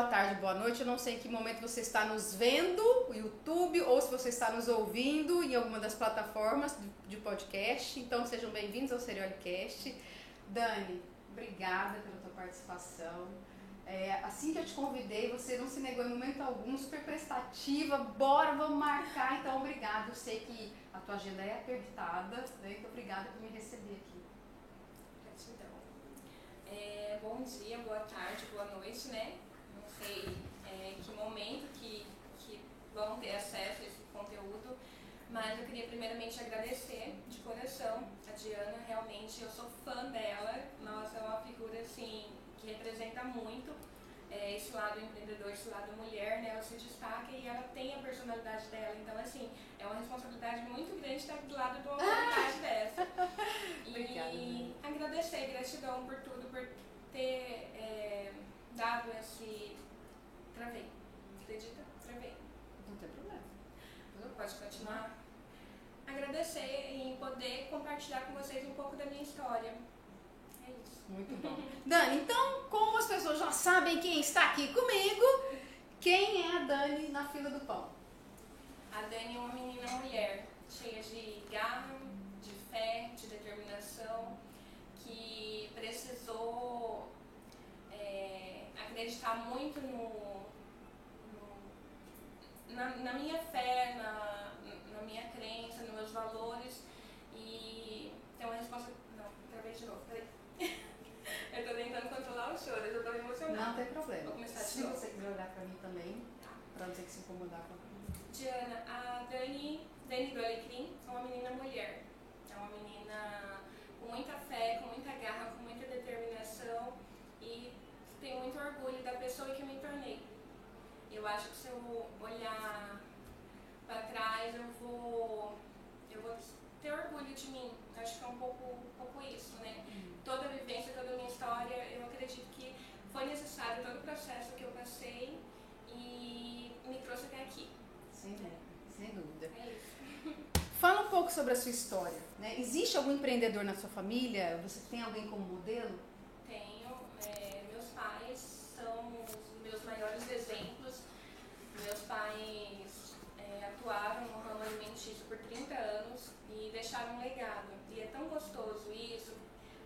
boa tarde, boa noite. Eu não sei em que momento você está nos vendo, o YouTube, ou se você está nos ouvindo em alguma das plataformas de podcast. Então sejam bem-vindos ao Seriolicast. Dani, obrigada pela tua participação. É, assim que eu te convidei, você não se negou em momento algum, super prestativa, bora, vamos marcar, então obrigada. Eu sei que a tua agenda é apertada, né? então obrigada por me receber aqui. Gratidão. É, bom dia, boa tarde, boa noite, né? Sei é, que momento que, que vão ter acesso a esse conteúdo, mas eu queria primeiramente agradecer de coração a Diana, realmente eu sou fã dela, nossa, é uma figura assim que representa muito é, esse lado empreendedor, esse lado mulher, né? Ela se destaca e ela tem a personalidade dela. Então, assim, é uma responsabilidade muito grande estar do lado de uma autoridade ah! dessa. Obrigada, e agradecer, gratidão por tudo, por ter é, dado esse. Travei. Acredita? Travei. Não tem problema. Pode continuar? Agradecer em poder compartilhar com vocês um pouco da minha história muito bom. Dani, então, como as pessoas já sabem quem está aqui comigo, quem é a Dani na fila do pão? A Dani é uma menina mulher, cheia de garra, de fé, de determinação, que precisou é, acreditar muito no na, na, minha fé, na, na minha crença, nos meus valores e tem uma resposta. Não, travei de novo, peraí. Eu tô tentando controlar o choro, eu já tô emocionada. Não tem problema. Vou começar Se você quiser olhar pra mim também, pra não ter que se incomodar com a Diana, a Dani, Dani do Alecrim é uma menina mulher. É uma menina com muita fé, com muita garra, com muita determinação e tenho muito orgulho da pessoa que eu me tornei. Eu acho que se eu olhar para trás, eu vou, eu vou ter orgulho de mim. Acho que é um pouco, um pouco isso, né? Uhum. Toda a vivência, toda a minha história, eu acredito que foi necessário todo o processo que eu passei e me trouxe até aqui. Sem dúvida. Sem dúvida. É isso. Fala um pouco sobre a sua história. Né? Existe algum empreendedor na sua família? Você tem alguém como modelo? Tenho. É, meus pais são os meus maiores exemplos. Meus pais é, atuaram no ramo alimentício por 30 anos e deixaram um legado. E é tão gostoso isso,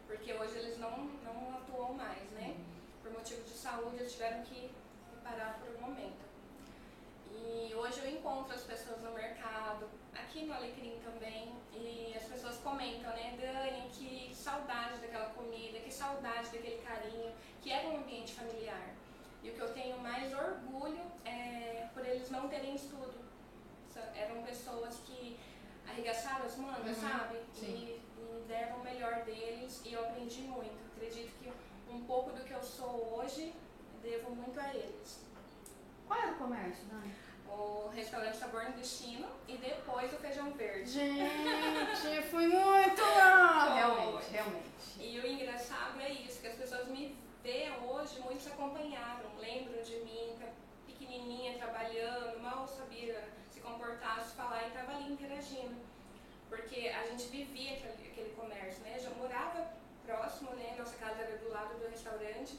porque hoje eles não, não atuam mais, né? Por motivo de saúde, eles tiveram que parar por um momento. E hoje eu encontro as pessoas no mercado, aqui no Alecrim também, e as pessoas comentam, né, Dani, que saudade daquela comida, que saudade daquele carinho, que era um ambiente familiar. E o que eu tenho mais orgulho é por eles não terem estudo. Eram pessoas que arregaçaram as mangas, uhum, sabe? E, e, deram o melhor deles e eu aprendi muito. Acredito que um pouco do que eu sou hoje devo muito a eles. Qual era o comércio, Dani? O restaurante Sabor no Destino e depois o Feijão Verde. Gente, fui muito lá! Realmente, realmente. E o engraçado é isso, que as pessoas me veem hoje, muitos acompanharam, lembram de mim, pequenininha, trabalhando, mal sabia comportar, se falar e estava ali interagindo. Porque a gente vivia aquele, aquele comércio, né? Já morava próximo, né? Nossa casa era do lado do restaurante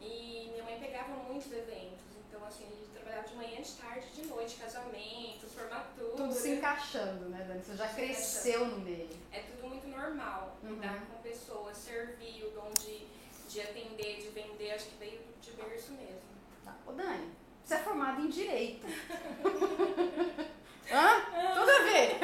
e minha mãe pegava muitos eventos. Então, assim, a gente trabalhava de manhã, de tarde, de noite, casamentos, formaturas. Tudo se encaixando, né, Dani? Você já cresceu no meio. É tudo muito normal. Uhum. Lidar com pessoas, servir, o dom de, de atender, de vender, acho que veio de berço mesmo. Tá. Ô, Dani, você é formado em Direito. Hã? Tudo a ver.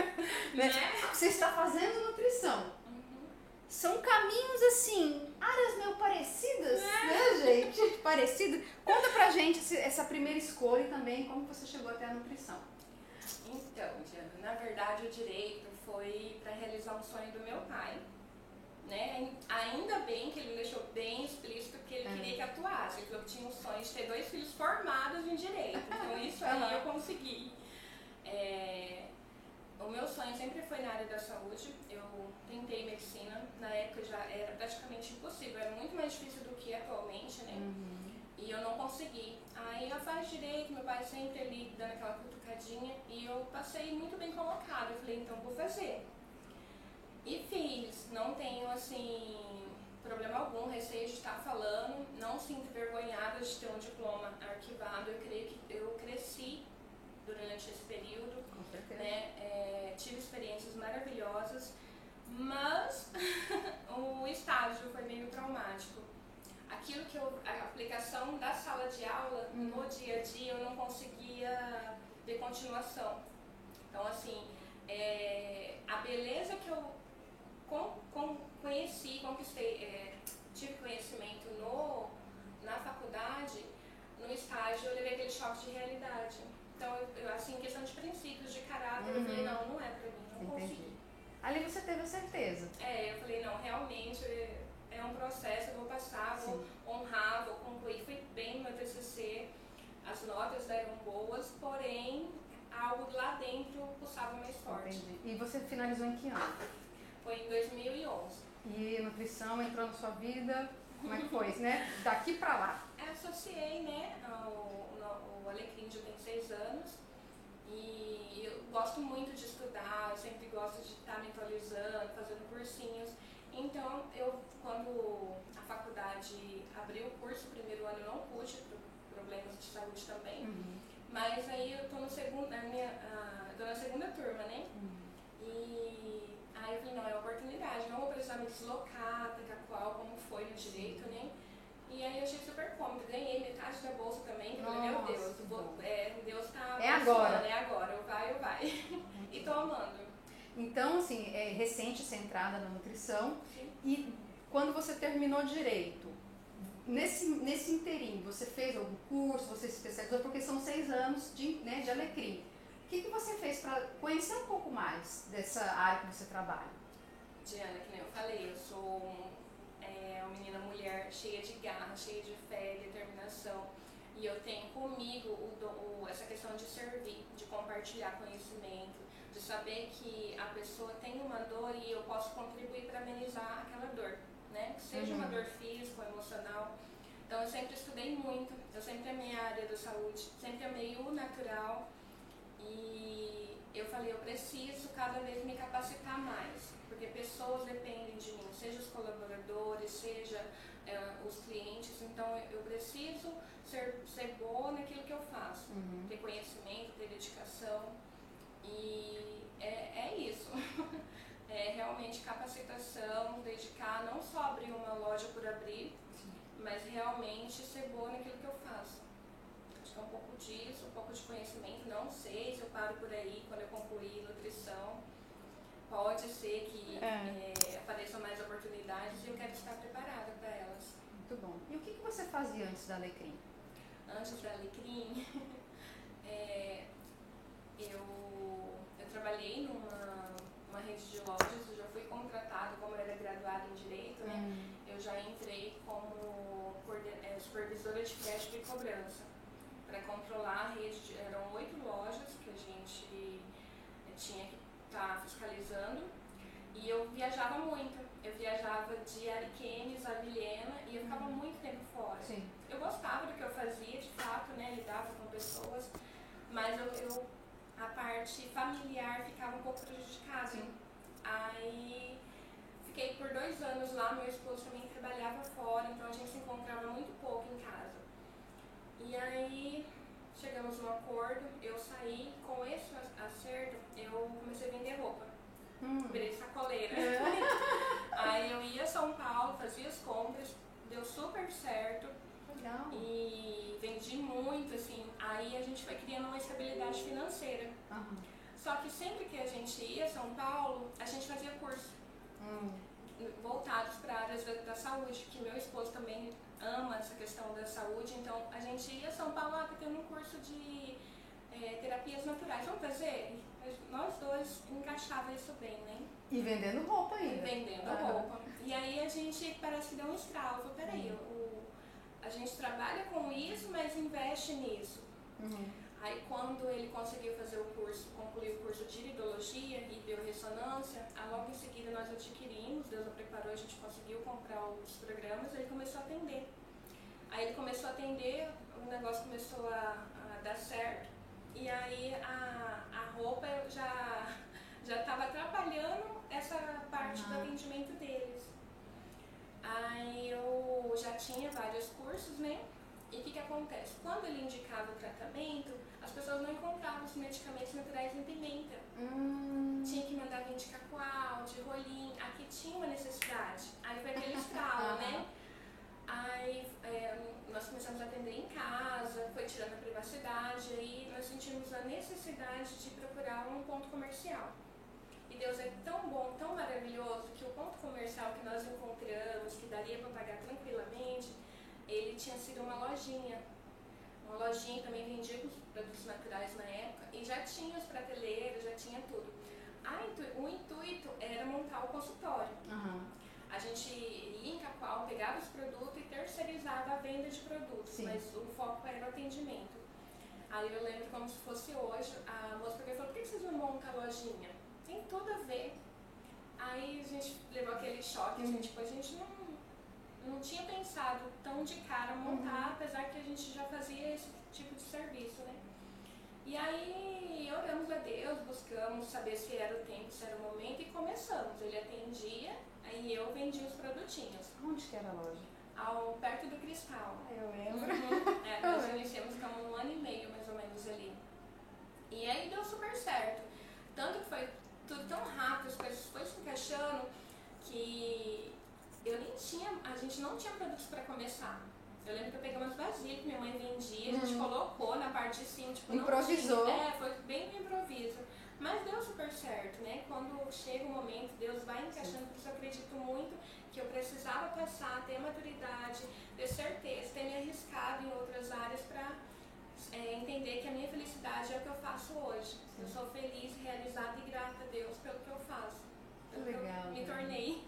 Né? Você está fazendo nutrição. Uhum. São caminhos assim, áreas meio parecidas, é. né, gente? Parecido. Conta pra gente essa primeira escolha e também como você chegou até a nutrição. Então, Diana, na verdade o direito foi para realizar um sonho do meu pai né? Ainda bem que ele deixou bem explícito que ele é. queria que atuasse. Eu tinha um sonho de ter dois filhos formados em direito. Então isso aí eu consegui. É, o meu sonho sempre foi na área da saúde. Eu tentei medicina. Na época já era praticamente impossível. Era muito mais difícil do que atualmente, né? Uhum. E eu não consegui. Aí eu faço direito, meu pai sempre ali dando aquela cutucadinha. E eu passei muito bem colocado. Eu falei, então vou fazer. E fiz, não tenho assim problema algum, receio de estar falando, não sinto envergonhada de ter um diploma arquivado. Eu creio que eu cresci durante esse período, né? É, tive experiências maravilhosas, mas o estágio foi meio traumático. Aquilo que eu, a aplicação da sala de aula uhum. no dia a dia eu não conseguia ter continuação. Então assim, é, a beleza que eu com, com, conheci, conquistei, é, tive conhecimento no, na faculdade, no estágio eu levei aquele choque de realidade. Então, eu, assim, questão de princípios, de caráter, uhum. eu falei, uhum. não, não é pra mim, não Entendi. consegui. Ali você teve a certeza. É, eu falei, não, realmente é um processo, eu vou passar, vou Sim. honrar, vou concluir. Fui bem no meu TCC, as notas eram boas, porém, algo lá dentro pulsava mais forte. Entendi. E você finalizou em que ano? Foi em 2011. E nutrição entrou na sua vida, como é que foi, né? Daqui pra lá. Eu associei, né, o, o Alecrim já tem seis anos e eu gosto muito de estudar, eu sempre gosto de estar me atualizando, fazendo cursinhos. Então, eu, quando a faculdade abriu o curso, primeiro ano eu não pude, por problemas de saúde também, uhum. mas aí eu tô no segundo, na minha, uh, tô na segunda turma, né? Uhum. E Aí eu falei, não, é oportunidade, não vou precisar me deslocar para qual como foi no direito, né? E aí eu achei super cômodo, ganhei metade da bolsa também, falei, meu Deus, vou, é, Deus tá é agora. é agora, eu vai, eu vai. e tô amando. Então, assim, é recente ser entrada na nutrição Sim. e quando você terminou direito, nesse, nesse inteirinho, você fez algum curso, você se especializou, porque são seis anos de, né, de alecrim. O que, que você fez para conhecer um pouco mais dessa área que você trabalha? Diana, que nem eu falei, eu sou é, uma menina mulher cheia de garra, cheia de fé, determinação. E eu tenho comigo o, o, essa questão de servir, de compartilhar conhecimento, de saber que a pessoa tem uma dor e eu posso contribuir para amenizar aquela dor, né? Que seja uhum. uma dor física ou emocional. Então eu sempre estudei muito, eu sempre amei a área da saúde, sempre amei o natural e eu falei, eu preciso cada vez me capacitar mais, porque pessoas dependem de mim, seja os colaboradores, seja é, os clientes, então eu preciso ser, ser boa naquilo que eu faço, uhum. ter conhecimento, ter dedicação e é, é isso. é realmente capacitação, dedicar, não só abrir uma loja por abrir, Sim. mas realmente ser boa naquilo que eu faço é um pouco disso, um pouco de conhecimento. Não sei se eu paro por aí quando eu concluir nutrição. Pode ser que é. É, apareçam mais oportunidades e eu quero estar preparada para elas. Muito bom. E o que, que você fazia antes da Alecrim? Antes da Alecrim, é, eu, eu trabalhei numa uma rede de lojas, eu já fui contratada, como eu era graduada em Direito, né? Hum. Eu já entrei como é, supervisora de crédito e cobrança para controlar a rede, eram oito lojas que a gente eh, tinha que tá fiscalizando e eu viajava muito. Eu viajava de Ariquemes a Vilhena e eu ficava uhum. muito tempo fora. Sim. Eu gostava do que eu fazia, de fato, né, lidava com pessoas, mas eu, eu a parte familiar ficava um pouco prejudicada. Sim. Aí fiquei por dois anos lá, meu esposo também trabalhava fora, então a gente se encontrava muito pouco em casa. E aí chegamos num acordo, eu saí, com esse acerto, eu comecei a vender roupa. Hum. Virei sacoleira. É. aí eu ia a São Paulo, fazia as compras, deu super certo. Legal. E vendi muito, assim. Aí a gente foi criando uma estabilidade financeira. Uhum. Só que sempre que a gente ia a São Paulo, a gente fazia curso. Hum. Voltados para áreas da, da saúde, que meu esposo também ama essa questão da saúde, então a gente ia a São Paulo, ah, tendo um curso de é, terapias naturais, vamos fazer? Nós dois encaixava isso bem, né? E vendendo roupa ainda. Vendendo ah. roupa. E aí a gente parece que deu um estralo, falou, peraí, uhum. o, a gente trabalha com isso, mas investe nisso. Uhum. Aí quando ele conseguiu fazer o curso, concluir o curso de iridologia e biorressonância, logo em seguida nós adquirimos, Deus o preparou, a gente conseguiu comprar os programas, ele começou a atender. Aí ele começou a atender, o negócio começou a, a dar certo, e aí a, a roupa já já estava atrapalhando essa parte uhum. do atendimento deles. Aí recursos, né? E o que, que acontece? Quando ele indicava o tratamento, as pessoas não encontravam os medicamentos naturais em pimenta. Hum. Tinha que mandar vir de cacoal, de rolim. Aqui tinha uma necessidade. Aí foi aquele estralo, né? Aí é, nós começamos a atender em casa, foi tirando a privacidade, aí nós sentimos a necessidade de procurar um ponto comercial. E Deus é tão bom, tão maravilhoso, que o ponto comercial que nós encontramos, que daria para pagar tranquilamente, ele tinha sido uma lojinha. Uma lojinha também vendia produtos naturais na época e já tinha os prateleiros, já tinha tudo. Intu o intuito era montar o consultório. Aham. A gente ia em Cacoal, pegava os produtos e terceirizava a venda de produtos, Sim. mas o foco era o atendimento. Aí eu lembro como se fosse hoje, a moça pegou e falou, por que vocês não montam a lojinha? Tem tudo a ver. Aí a gente levou aquele choque, assim, tipo, a gente não, não tinha pensado tão de cara montar, apesar que a gente já fazia esse tipo de serviço, né? E aí oramos a Deus, buscamos saber se era o tempo, se era o momento e começamos. Ele atendia, aí eu vendia os produtinhos. Onde que era a loja? Ao, perto do cristal. Eu Uhum. É, nós iniciamos ficamos um ano e meio mais ou menos ali. E aí deu super certo. Tanto que foi tudo tão rápido, as coisas foram se encaixando que eu nem tinha, a gente não tinha produtos para começar. Eu lembro que eu peguei umas vasilhas que minha mãe vendia, a gente Uhum. colocou na parte de cima, tipo, não Improvisou. tinha. É, foi bem no improviso. Mas deu super certo, né? Quando chega o momento, Deus vai encaixando, por isso eu acredito muito que eu precisava passar, ter maturidade, ter certeza, ter me arriscado em outras áreas para entender que a minha felicidade é o que eu faço hoje. Eu sou feliz, realizada e grata a Deus pelo que eu faço. Pelo que Legal, eu me tornei.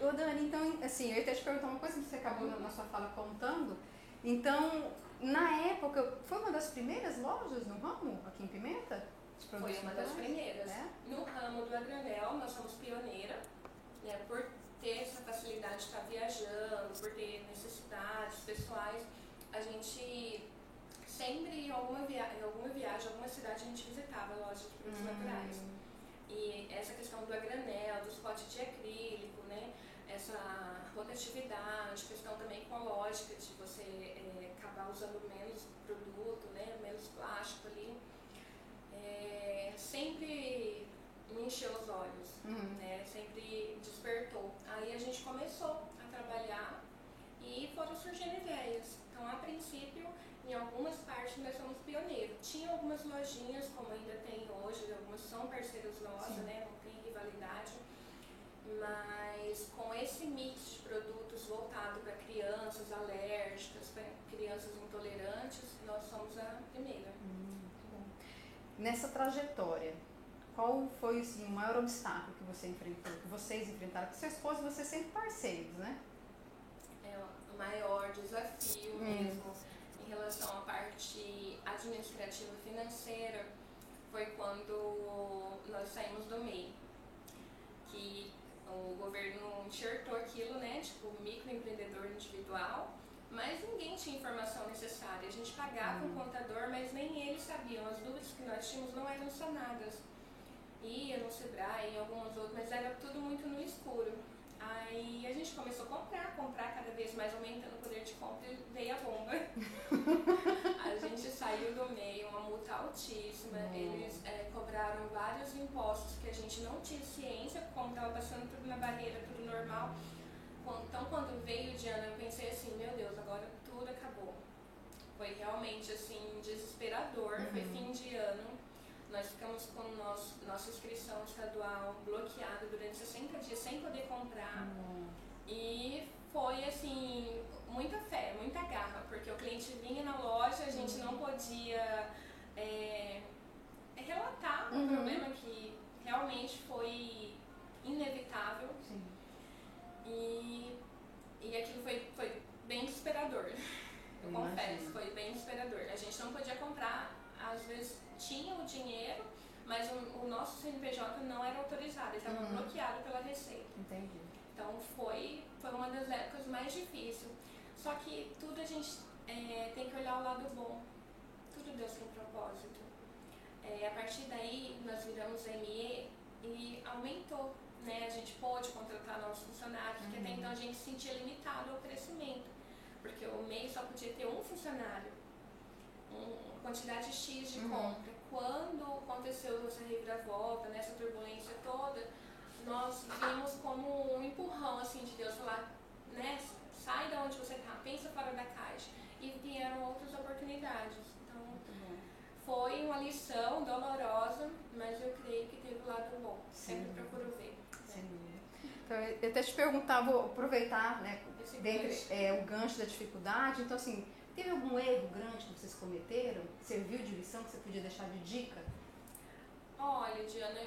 Ô Dani, então, assim, eu ia até te perguntar uma coisa que você acabou na sua fala contando. Então, na época, foi uma das primeiras lojas no ramo aqui em Pimenta? Foi uma das primeiras. É? No ramo do a granel, nós somos pioneira, né, por ter essa facilidade de estar viajando, por ter necessidades pessoais. A gente sempre, em alguma, via em alguma viagem, alguma cidade, a gente visitava a loja de produtos Hum. naturais. E essa questão do a granel, dos potes de acrílico, né? Essa rotatividade, questão também ecológica de você eh, acabar usando menos produto, né? Menos plástico ali. É, sempre me encheu os olhos, Uhum. né? Sempre despertou. Aí a gente começou a trabalhar e foram surgindo ideias. Então, a princípio, em algumas partes nós somos pioneiros. Tinha algumas lojinhas, como ainda tem hoje, algumas são parceiros nossos, né? Não tem rivalidade. Mas com esse mix de produtos voltado para crianças alérgicas, para crianças intolerantes, nós somos a primeira. Hum, bom. Nessa trajetória, qual foi assim, o maior obstáculo que você enfrentou, que vocês enfrentaram? Porque seu esposo e você sempre parceiros, né? é o maior desafio Hum. mesmo em relação à parte administrativa financeira foi quando nós saímos do MEI. Que o governo enxertou aquilo, né? Tipo, microempreendedor individual, mas ninguém tinha informação necessária. A gente pagava um contador, mas nem eles sabiam. As dúvidas que nós tínhamos não eram sanadas. Ia no Sebrae, em alguns outros, mas era tudo muito no escuro. Aí a gente começou a comprar, comprar cada vez mais aumentando o poder de compra e veio a bomba. a gente saiu do meio, uma multa altíssima. Nossa. Eles eh, cobraram vários impostos que a gente não tinha ciência, como estava passando tudo na barreira, tudo normal. Então quando veio o de ano eu pensei assim, meu Deus, agora tudo acabou. Foi realmente assim, desesperador, foi Uhum. fim de ano. Nós ficamos com nosso, nossa inscrição estadual bloqueada durante 60 dias sem poder comprar. E foi assim, muita fé, muita garra, porque o cliente vinha na loja, a gente não podia é, relatar o Uhum. problema que realmente foi inevitável Sim. E, e aquilo foi, foi bem desesperador. Eu confesso, foi bem desesperador. A gente não podia comprar, às vezes tinha o dinheiro, mas o, o nosso CNPJ não era autorizado, estava Uhum. bloqueado pela Receita. Entendi. Então foi, foi uma das épocas mais difíceis. Só que tudo a gente é, tem que olhar o lado bom. Tudo Deus tem propósito. É, a partir daí nós viramos ME e aumentou. Né? A gente pôde contratar novos funcionários, porque até Uhum. então a gente se sentia limitado ao crescimento. porque o MEI só podia ter um funcionário, uma quantidade X de Uhum. compra. Quando aconteceu essa reviravolta, nessa turbulência toda, nós vimos como um empurrão assim de Deus falar, né, sai da onde você está, pensa fora da caixa. E vieram outras oportunidades. Então, bom. foi uma lição dolorosa, mas eu creio que teve o lado bom. Sem Sempre procuro ver. Então, eu até te perguntar, vou aproveitar, né, gancho. é, o gancho da dificuldade. Então, assim, teve algum erro grande que vocês cometeram? Serviu de lição que você podia deixar de dica? Olha, Diana,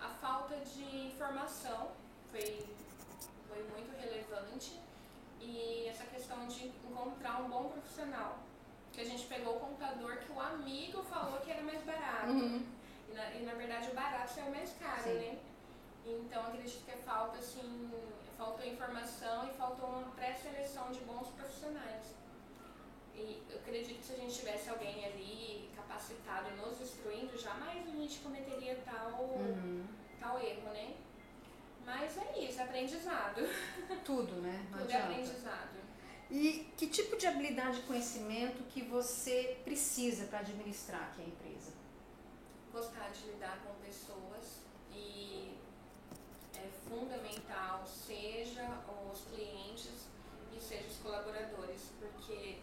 a falta de informação foi, foi muito relevante e essa questão de encontrar um bom profissional. Que a gente pegou o computador que o amigo falou que era mais barato. E na, e na verdade o barato saiu mais caro, Sim. né? Então acredito que é falta assim, faltou informação e faltou uma pré-seleção de bons profissionais. E eu acredito que se a gente tivesse alguém ali capacitado e nos instruindo, jamais a gente cometeria tal, Uhum. tal erro, né? Mas é isso, aprendizado. Tudo, né? Não Tudo é aprendizado. E que tipo de habilidade e conhecimento que você precisa para administrar aqui a empresa? gostar de lidar com pessoas e é fundamental, seja os clientes e seja os colaboradores, porque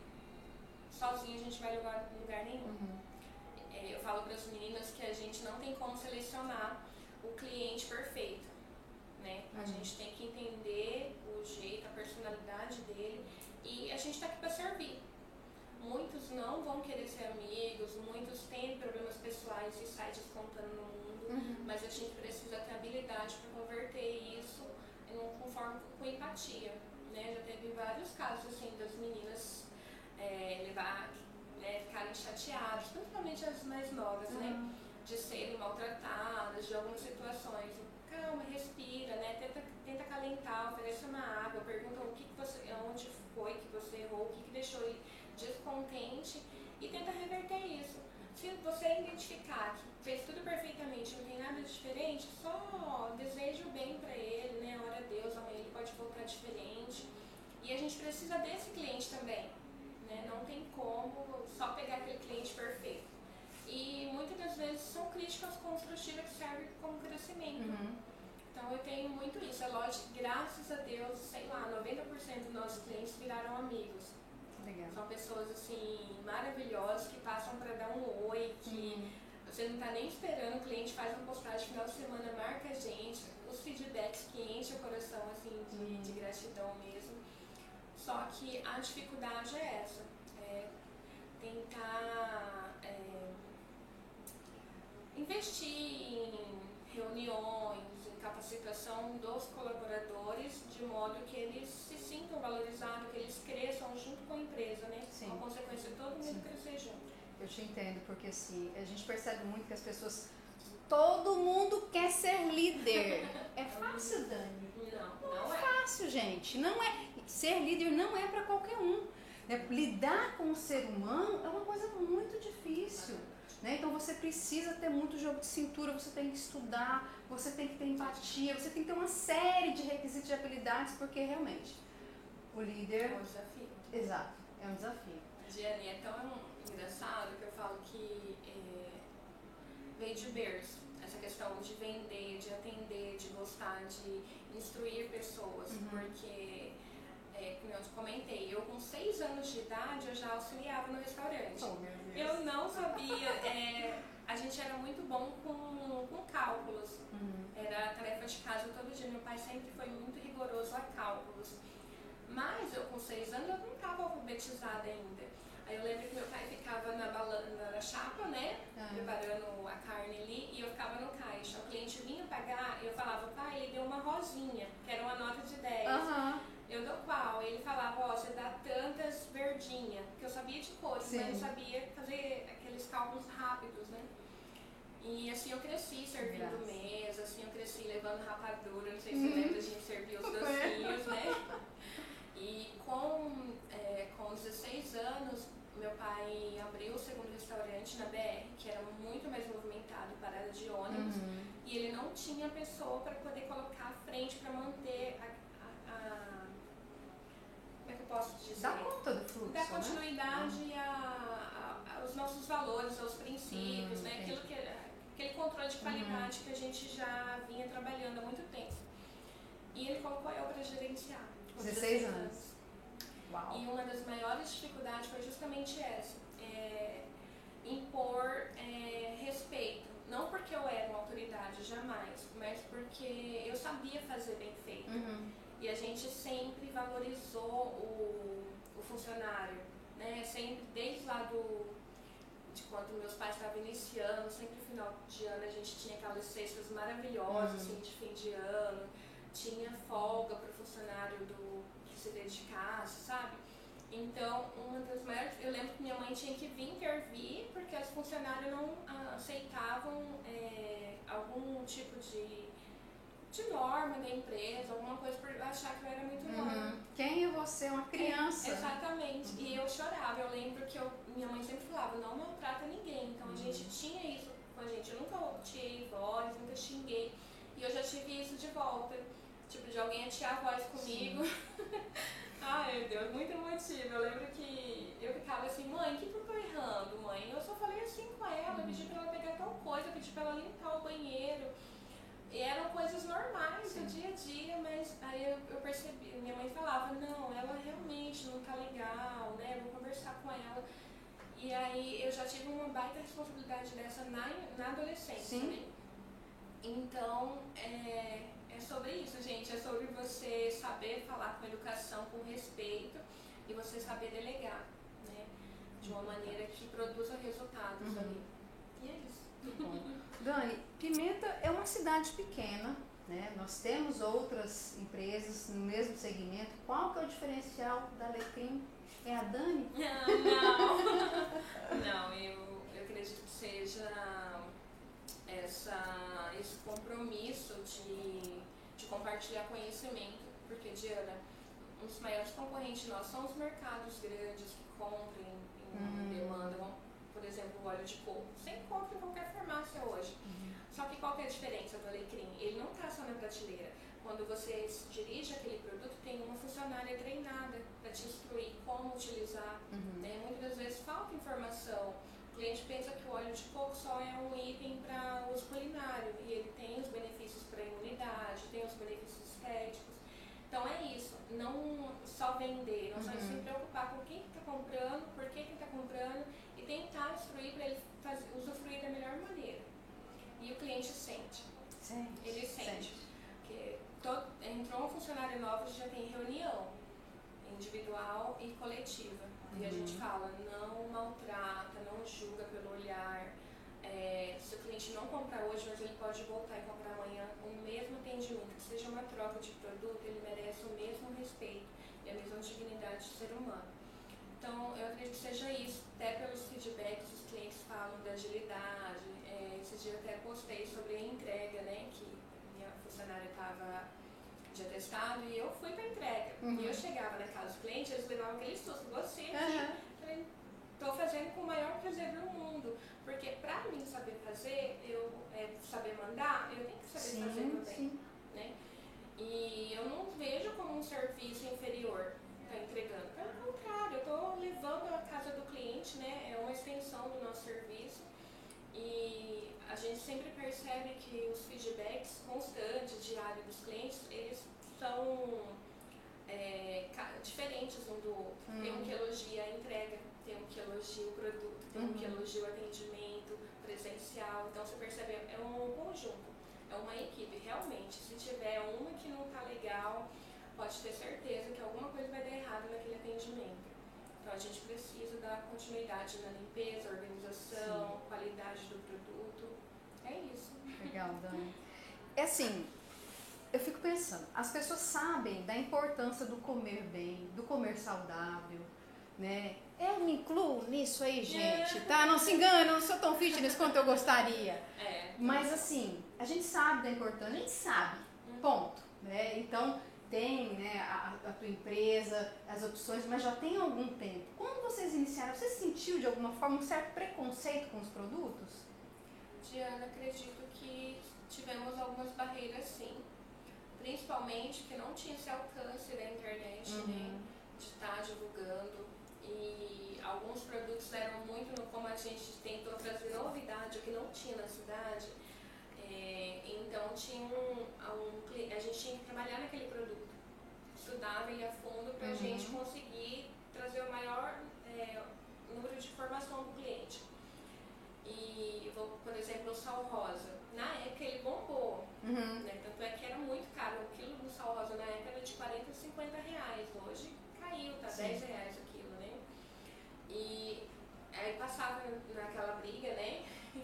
sozinho a gente vai lugar, lugar nenhum. É, eu falo para as meninas que a gente não tem como selecionar o cliente perfeito, né? A Uhum. gente tem que entender o jeito, a personalidade dele e a gente está aqui para servir. Muitos não vão querer ser amigos, muitos têm problemas pessoais e saem descontando no mundo, Uhum. mas a gente precisa ter habilidade para converter isso em um conforme com empatia, né? Já teve vários casos assim das meninas é, levar, né, ficarem chateadas, principalmente as mais novas, né? Uhum. de serem maltratadas, de algumas situações. Calma, respira, né? Tenta, tenta calentar, oferece uma água, pergunta o que, que você, onde foi que você errou, o que, que deixou ele descontente e tenta reverter isso. Se você identificar que fez tudo perfeitamente, não tem nada diferente, só deseja o bem para ele, né? Ora a Deus, amanhã ele pode voltar diferente. E a gente precisa desse cliente também, né? Não tem como só pegar aquele cliente perfeito. E muitas das vezes são críticas construtivas que servem como crescimento. Uhum. Então eu tenho muito isso. É lógico, graças a Deus, sei lá, 90% dos nossos clientes viraram amigos. Legal. São pessoas assim maravilhosas que passam para dar um oi, que Uhum. você não está nem esperando, o cliente faz uma postagem final de semana, marca a gente, os feedbacks que enchem o coração assim de, Uhum. de gratidão mesmo. Só que a dificuldade é essa, é tentar é, investir em reuniões, capacitação dos colaboradores, de modo que eles se sintam valorizados, que eles cresçam junto com a empresa, né? Sim. Com a consequência, todo mundo Sim. crescer junto. Eu te entendo, porque assim, a gente percebe muito que as pessoas. Todo mundo quer ser líder. É fácil, Dani. Não, não é. fácil, gente. Não é ser líder não é para qualquer um. né? Lidar com o ser humano é uma coisa muito difícil. Né? Então você precisa ter muito jogo de cintura, você tem que estudar, você tem que ter empatia, você tem que ter uma série de requisitos de habilidades, porque realmente o É líder, um desafio. exato, é um desafio. Diane, é tão engraçado que eu falo que é, veio de berço. Essa questão de vender, de atender, de gostar, de instruir pessoas. Uhum. Porque, é, como eu te comentei, eu com seis anos de idade eu já auxiliava no restaurante. Oh. Eu não sabia, é, a gente era muito bom com, com cálculos. Uhum. Era tarefa de casa todo dia. Meu pai sempre foi muito rigoroso a cálculos. Mas eu com seis anos eu não estava alfabetizada ainda. Aí eu lembro que meu pai ficava na, bala, na chapa, né? Ah. Preparando a carne ali e eu ficava no caixa. O cliente vinha pagar e eu falava, pai, ele deu uma rosinha, que era uma nota de 10. Aham. Eu dou qual? Ele falava, ó, você dá tantas verdinha, que eu sabia de cores, Sim. mas não sabia fazer aqueles cálculos rápidos, né? E assim eu cresci servindo Graças. mesa, assim eu cresci levando rapadura, não sei se Uhum. você lembra, a gente servia os docinhos, né? E com, é, com 16 anos, meu pai abriu o segundo restaurante na BR, que era muito mais movimentado, parada de ônibus. Uhum. E ele não tinha pessoa para poder colocar à frente para manter a, a- a- Como é que eu posso dizer? Dá conta do fluxo, Dá continuidade né? a, a, aos nossos valores, aos princípios, Hum, né? Aquilo que, aquele controle de qualidade que a gente já vinha trabalhando há muito tempo. E ele colocou eu para gerenciar. com 16 anos. Uau. E uma das maiores dificuldades foi justamente essa. é, impor é, respeito. Não porque eu era uma autoridade, jamais, mas porque eu sabia fazer bem feito. Uhum. E a gente sempre valorizou o, o funcionário, né? Sempre, desde lá do, de quando meus pais estavam iniciando, sempre no final de ano a gente tinha aquelas cestas maravilhosas, Uhum. assim, de fim de ano, tinha folga para o funcionário do, que se dedicasse, sabe? Então, uma das maiores. Eu lembro que minha mãe tinha que vir intervir porque as funcionárias não ah, aceitavam é, algum tipo de, de norma da empresa, alguma coisa por achar que eu era muito nova. Uhum. Quem é você? Uma criança. Exatamente. E eu chorava. Eu lembro que eu, minha mãe sempre falava, não maltrata ninguém. Então a Uhum. gente tinha isso com a gente. Eu nunca tirei voz, nunca xinguei. E eu já tive isso de volta. Tipo, de alguém atiar a voz comigo. Ai, meu Deus, muito emotivo. Eu lembro que eu ficava assim, mãe, o que que eu tô errando, mãe? Eu só falei assim com ela, pedi pra ela pegar tal coisa, pedi pra ela limpar o banheiro. E eram coisas normais do dia a dia, mas aí eu, eu percebi, minha mãe falava, não, ela realmente não tá legal, né? Vou conversar com ela. E aí eu já tive uma baita responsabilidade dessa na, na adolescência, Sim. né? Então, é, é sobre isso, gente. É sobre você saber falar com educação, com respeito e você saber delegar, né? De uma maneira que produza resultados Uhum. ali. E é isso. Muito bom. Dani, Pimenta é uma cidade pequena, né? Nós temos outras empresas no mesmo segmento. Qual que é o diferencial da Alecrim? É a Dani? Não, não. Não, eu, eu acredito que seja essa, esse compromisso de, de compartilhar conhecimento, porque, Diana, um dos maiores concorrentes nossos são os mercados grandes que compram em, em Hum. demanda, vão, por exemplo, o óleo de coco. Você encontra em qualquer farmácia hoje. Só que qual que é a diferença do alecrim? Ele não está só na prateleira. Quando você dirige aquele produto, tem uma funcionária treinada para te instruir como utilizar. Uhum. Né? Muitas das vezes falta informação. O cliente pensa que o óleo de coco só é um item para uso culinário e ele tem os benefícios para a imunidade, tem os benefícios estéticos. Então é isso, não só vender, nós temos que se Uhum. preocupar com quem está comprando, por que está comprando tentar instruir para ele fazer, usufruir da melhor maneira. E o cliente sente, Sente. ele sente. Porque todo, entrou um funcionário novo, a gente já tem reunião individual e coletiva. E a gente Uhum. fala, não maltrata, não julga pelo olhar. É, se o cliente não comprar hoje, mas ele pode voltar e comprar amanhã o mesmo atendimento, que seja uma troca de produto, ele merece o mesmo respeito e a mesma dignidade de ser humano. Então, eu acredito que seja isso, até pelos feedbacks, os clientes falam da agilidade. É, esses dias eu até postei sobre a entrega, né, que minha funcionária estava de atestado e eu fui para entrega. Uhum. E eu chegava na casa do cliente, eles levavam aquele susto, você aqui, Aham. falei, tô fazendo com o maior prazer do mundo. Porque pra mim saber fazer, eu é, saber mandar, eu tenho que saber fazer Sim, também. sim. Né? E eu não vejo como um serviço inferior tá entregando. Pelo contrário, eu tô levando a casa do cliente, né? É uma extensão do nosso serviço. E a gente sempre percebe que os feedbacks constantes, diários dos clientes, eles são é, diferentes um do outro. Tem um que elogia a entrega, tem um que elogia o produto, tem um que Uhum. elogia o atendimento presencial. Então você percebe, é um conjunto, é uma equipe. Realmente, se tiver uma que não tá legal, pode ter certeza que alguma coisa vai dar errado naquele atendimento. Então a gente precisa dar continuidade na limpeza, organização, qualidade do produto. É isso. Legal, Dani. É assim, eu fico pensando, as pessoas sabem da importância do comer bem, do comer saudável, né? Eu me incluo nisso aí, gente, tá? Não se engana, não sou tão fitness quanto eu gostaria. É. Mas assim, a gente sabe da importância, a gente sabe, ponto. Né? Então, tem né, a, a tua empresa, as opções, mas já tem algum tempo. Quando vocês iniciaram, você sentiu de alguma forma um certo preconceito com os produtos? Diana, acredito que tivemos algumas barreiras sim. Principalmente que não tinha esse alcance da internet, né? de estar divulgando e alguns produtos deram muito no como a gente tentou trazer novidade, o que não tinha na cidade. É, então tinha um, um, a gente tinha que trabalhar naquele produto, estudava ele a fundo para a uhum. gente conseguir trazer o maior é, número de informação do cliente. E, vou, por exemplo, o sal rosa. Na época ele bombou, uhum. né? tanto é que era muito caro. O quilo do sal rosa na época era de 40 a 50 reais. Hoje caiu, tá Sim. 10 reais o quilo, né? E aí passava naquela briga, né?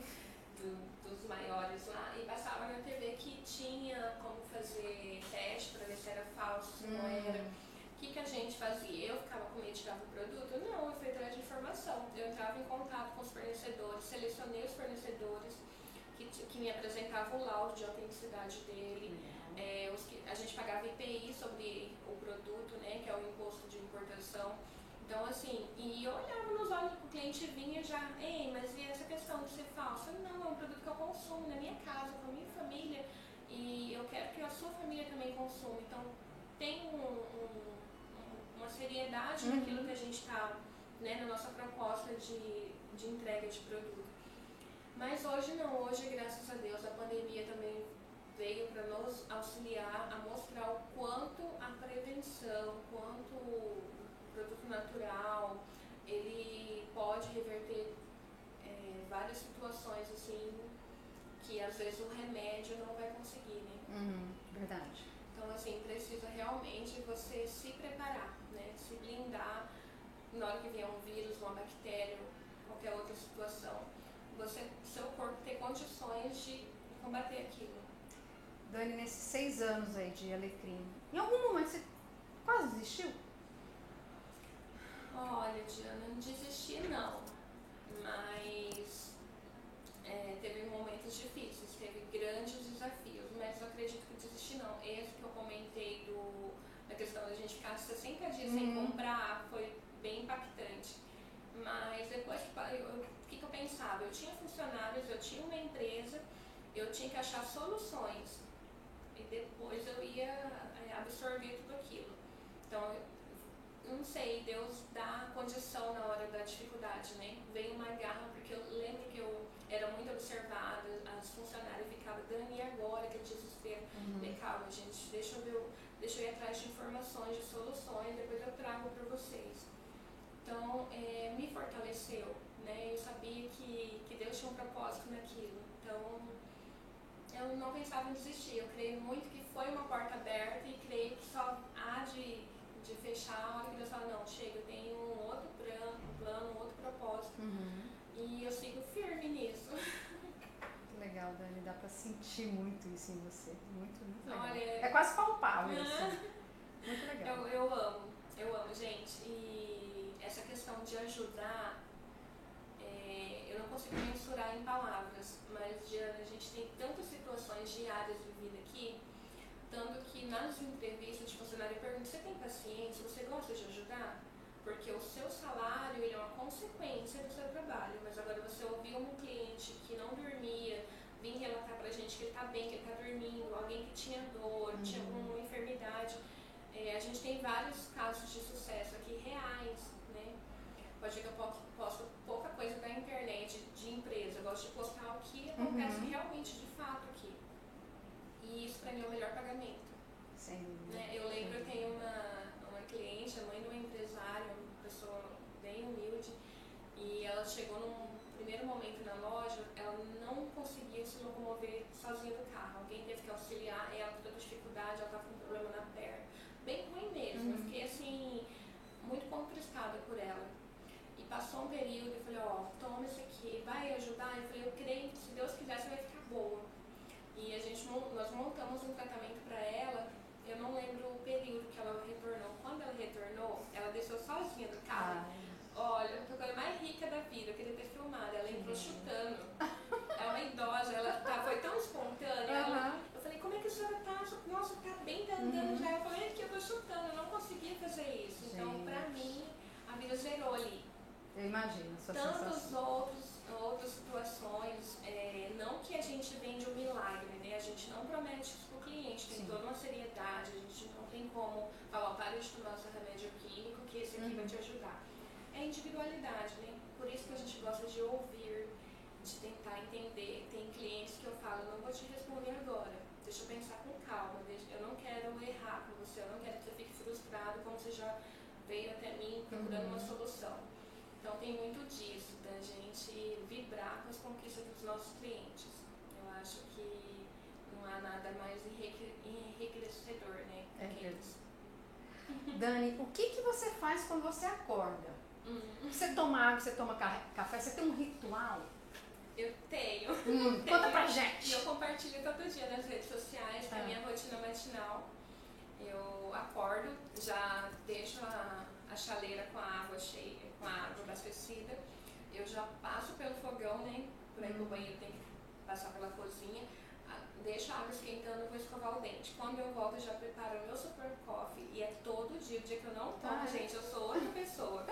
Do, dos maiores lá, e passava na TV que tinha como fazer teste para ver se era falso, se não uhum. era que, que a gente fazia? Eu ficava com medo de tirar o produto? Não, eu fui atrás de informação. Eu entrava em contato com os fornecedores, selecionei os fornecedores que, que me apresentavam o laudo de autenticidade dele. É, os que, a gente pagava IPI sobre o produto, né, que é o imposto de importação. Então, assim, e eu olhava nos olhos do cliente vinha já, ei, mas e essa questão de ser falso? Não, é um produto que eu consumo na minha casa, com a minha família, e eu quero que a sua família também consuma. Então, tem um, um uma seriedade uhum. naquilo que a gente está, né, na nossa proposta de, de entrega de produto. Mas hoje não, hoje, graças a Deus, a pandemia também veio para nos auxiliar a mostrar o quanto a prevenção, quanto o produto natural, ele pode reverter é, várias situações assim que às vezes o remédio não vai conseguir, né? Uhum, verdade. Então, assim, precisa realmente você se preparar, né? Se blindar na hora que vier um vírus, uma bactéria, qualquer outra situação, você, seu corpo ter condições de combater aquilo. Dani, nesses seis anos aí de alecrim, em algum momento você quase desistiu? Olha, Diana, não desisti não, mas é, teve momentos difíceis, teve grandes desafios, mas eu acredito que desistir não. Esse que eu comentei do, da questão da gente ficar 60 dias uhum. sem comprar foi bem impactante. Mas depois, o que, que eu pensava? Eu tinha funcionários, eu tinha uma empresa, eu tinha que achar soluções e depois eu ia é, absorver tudo aquilo. Então, não sei, Deus dá condição na hora da dificuldade, né? Veio uma garra, porque eu lembro que eu era muito observada, as funcionárias ficavam, Dani, e agora? Aquele desespero. Uhum. Falei, calma, gente, deixa eu, deixa eu ir atrás de informações, de soluções, depois eu trago para vocês. Então, é, me fortaleceu, né? Eu sabia que, que Deus tinha um propósito naquilo. Então, eu não pensava em desistir. Eu creio muito que foi uma porta aberta e creio que só há de, de fechar a hora que Deus fala, não, chega, eu tenho um outro plano, um, plano, um outro propósito. Uhum. E eu sigo firme nisso. Muito legal, Dani. Dá pra sentir muito isso em você. Muito, muito legal. Olha, é quase palpável, assim. Muito legal. Eu, eu amo, eu amo, gente. E essa questão de ajudar, é, eu não consigo mensurar em palavras, mas Diana, a gente tem tantas situações diárias de vida aqui, tanto que nas entrevistas de funcionário pergunta, você tem paciência, você gosta de ajudar? porque o seu salário ele é uma consequência do seu trabalho, mas agora você ouviu um cliente que não dormia, vir relatar pra gente que ele tá bem, que ele tá dormindo, alguém que tinha dor, uhum. tinha alguma enfermidade. É, a gente tem vários casos de sucesso aqui reais, né? Pode ver que eu posto pouca coisa na internet de empresa, eu gosto de postar o que acontece uhum. realmente de fato. E isso pra mim é o melhor pagamento. Sim. Né? Eu lembro, eu tenho uma cliente, a mãe de um empresário, uma pessoa bem humilde, e ela chegou num primeiro momento na loja, ela não conseguia se locomover sozinha do carro. Alguém teve que auxiliar ela com toda dificuldade, ela estava com um problema na perna. Bem ruim mesmo. Uhum. Eu fiquei assim, muito contristada por ela. E passou um período, eu falei, ó, oh, toma isso aqui, vai ajudar? Eu falei, eu creio que se Deus quiser você vai ficar boa. E a gente, nós montamos um tratamento para ela eu não lembro o período que ela retornou. Quando ela retornou, ela desceu sozinha do carro. Ai. Olha, a coisa mais rica da vida, eu queria ter filmado. Ela entrou chutando. É uma idosa, ela tá, foi tão espontânea. Uhum. Ela, eu falei, como é que a senhora tá? Nossa, tá bem, tá andando uhum. já. Eu falei, é que eu tô chutando, eu não conseguia fazer isso. Então, Gente. Então, pra mim, a vida zerou ali. Eu imagino, outros, outras situações, é, não que a gente vende um milagre, né? A gente não promete isso para o cliente, tem Sim. toda uma seriedade, a gente não tem como falar, para de tomar o seu remédio químico, que esse aqui uhum. vai te ajudar. É individualidade, né? Por isso que a gente gosta de ouvir, de tentar entender. Tem clientes que eu falo, não vou te responder agora, deixa eu pensar com calma, eu não quero errar com você, eu não quero que você fique frustrado como você já veio até mim procurando uhum. uma solução. Então tem muito disso, da gente vibrar com as conquistas dos nossos clientes. Eu acho que não há nada mais enriquecedor, né? É isso. Dani, o que, que você faz quando você acorda? Hum. Você toma água, você toma café, você tem um ritual? Eu tenho. Hum, tenho. Conta pra gente. Eu compartilho todo dia nas redes sociais, é. a minha rotina matinal. Eu acordo, já deixo a, a chaleira com a água cheia, com a água abastecida. Eu já passo pelo fogão, né? Por aí hum. o banheiro tem que passar pela cozinha. Deixo a água esquentando, vou escovar o dente. Quando eu volto, eu já preparo o meu super coffee. E é todo dia, o dia que eu não tomo, ah, gente, eu sou outra pessoa.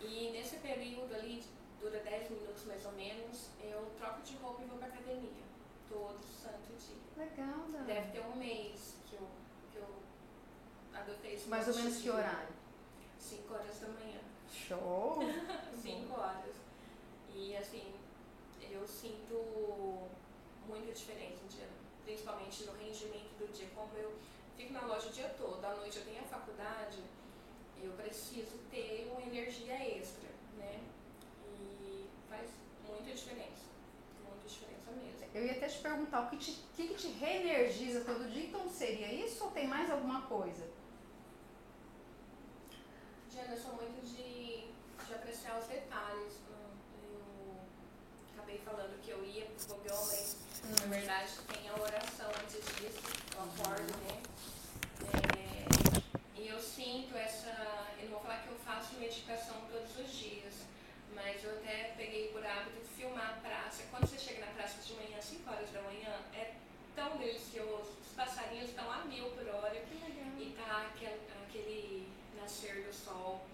E nesse período ali, dura 10 minutos mais ou menos, eu troco de roupa e vou pra academia. Todo santo dia. Legal, Dani. Deve ter um mês que eu, que eu adotei esse Mais ou menos que horário? 5 horas da manhã. Show! 5 horas. E assim, eu sinto muita diferença, principalmente no rendimento do dia. Como eu fico na loja o dia todo, à noite eu tenho a faculdade, eu preciso ter uma energia extra, né? faz muita diferença. Muita diferença mesmo. Eu ia até te perguntar, o que te, que te reenergiza todo dia, então seria isso ou tem mais alguma coisa? Eu sou muito de, de apreciar os detalhes. Eu acabei falando que eu ia pro fogão, mas hum. na verdade tem a oração antes disso. Eu acordo, né? É, e eu sinto essa. Eu não vou falar que eu faço meditação todos os dias, mas eu até peguei por hábito de filmar a praça. Quando você chega na praça de manhã, às 5 horas da manhã, é tão delicioso. Os passarinhos estão a mil por hora e tá aquele, aquele nascer do sol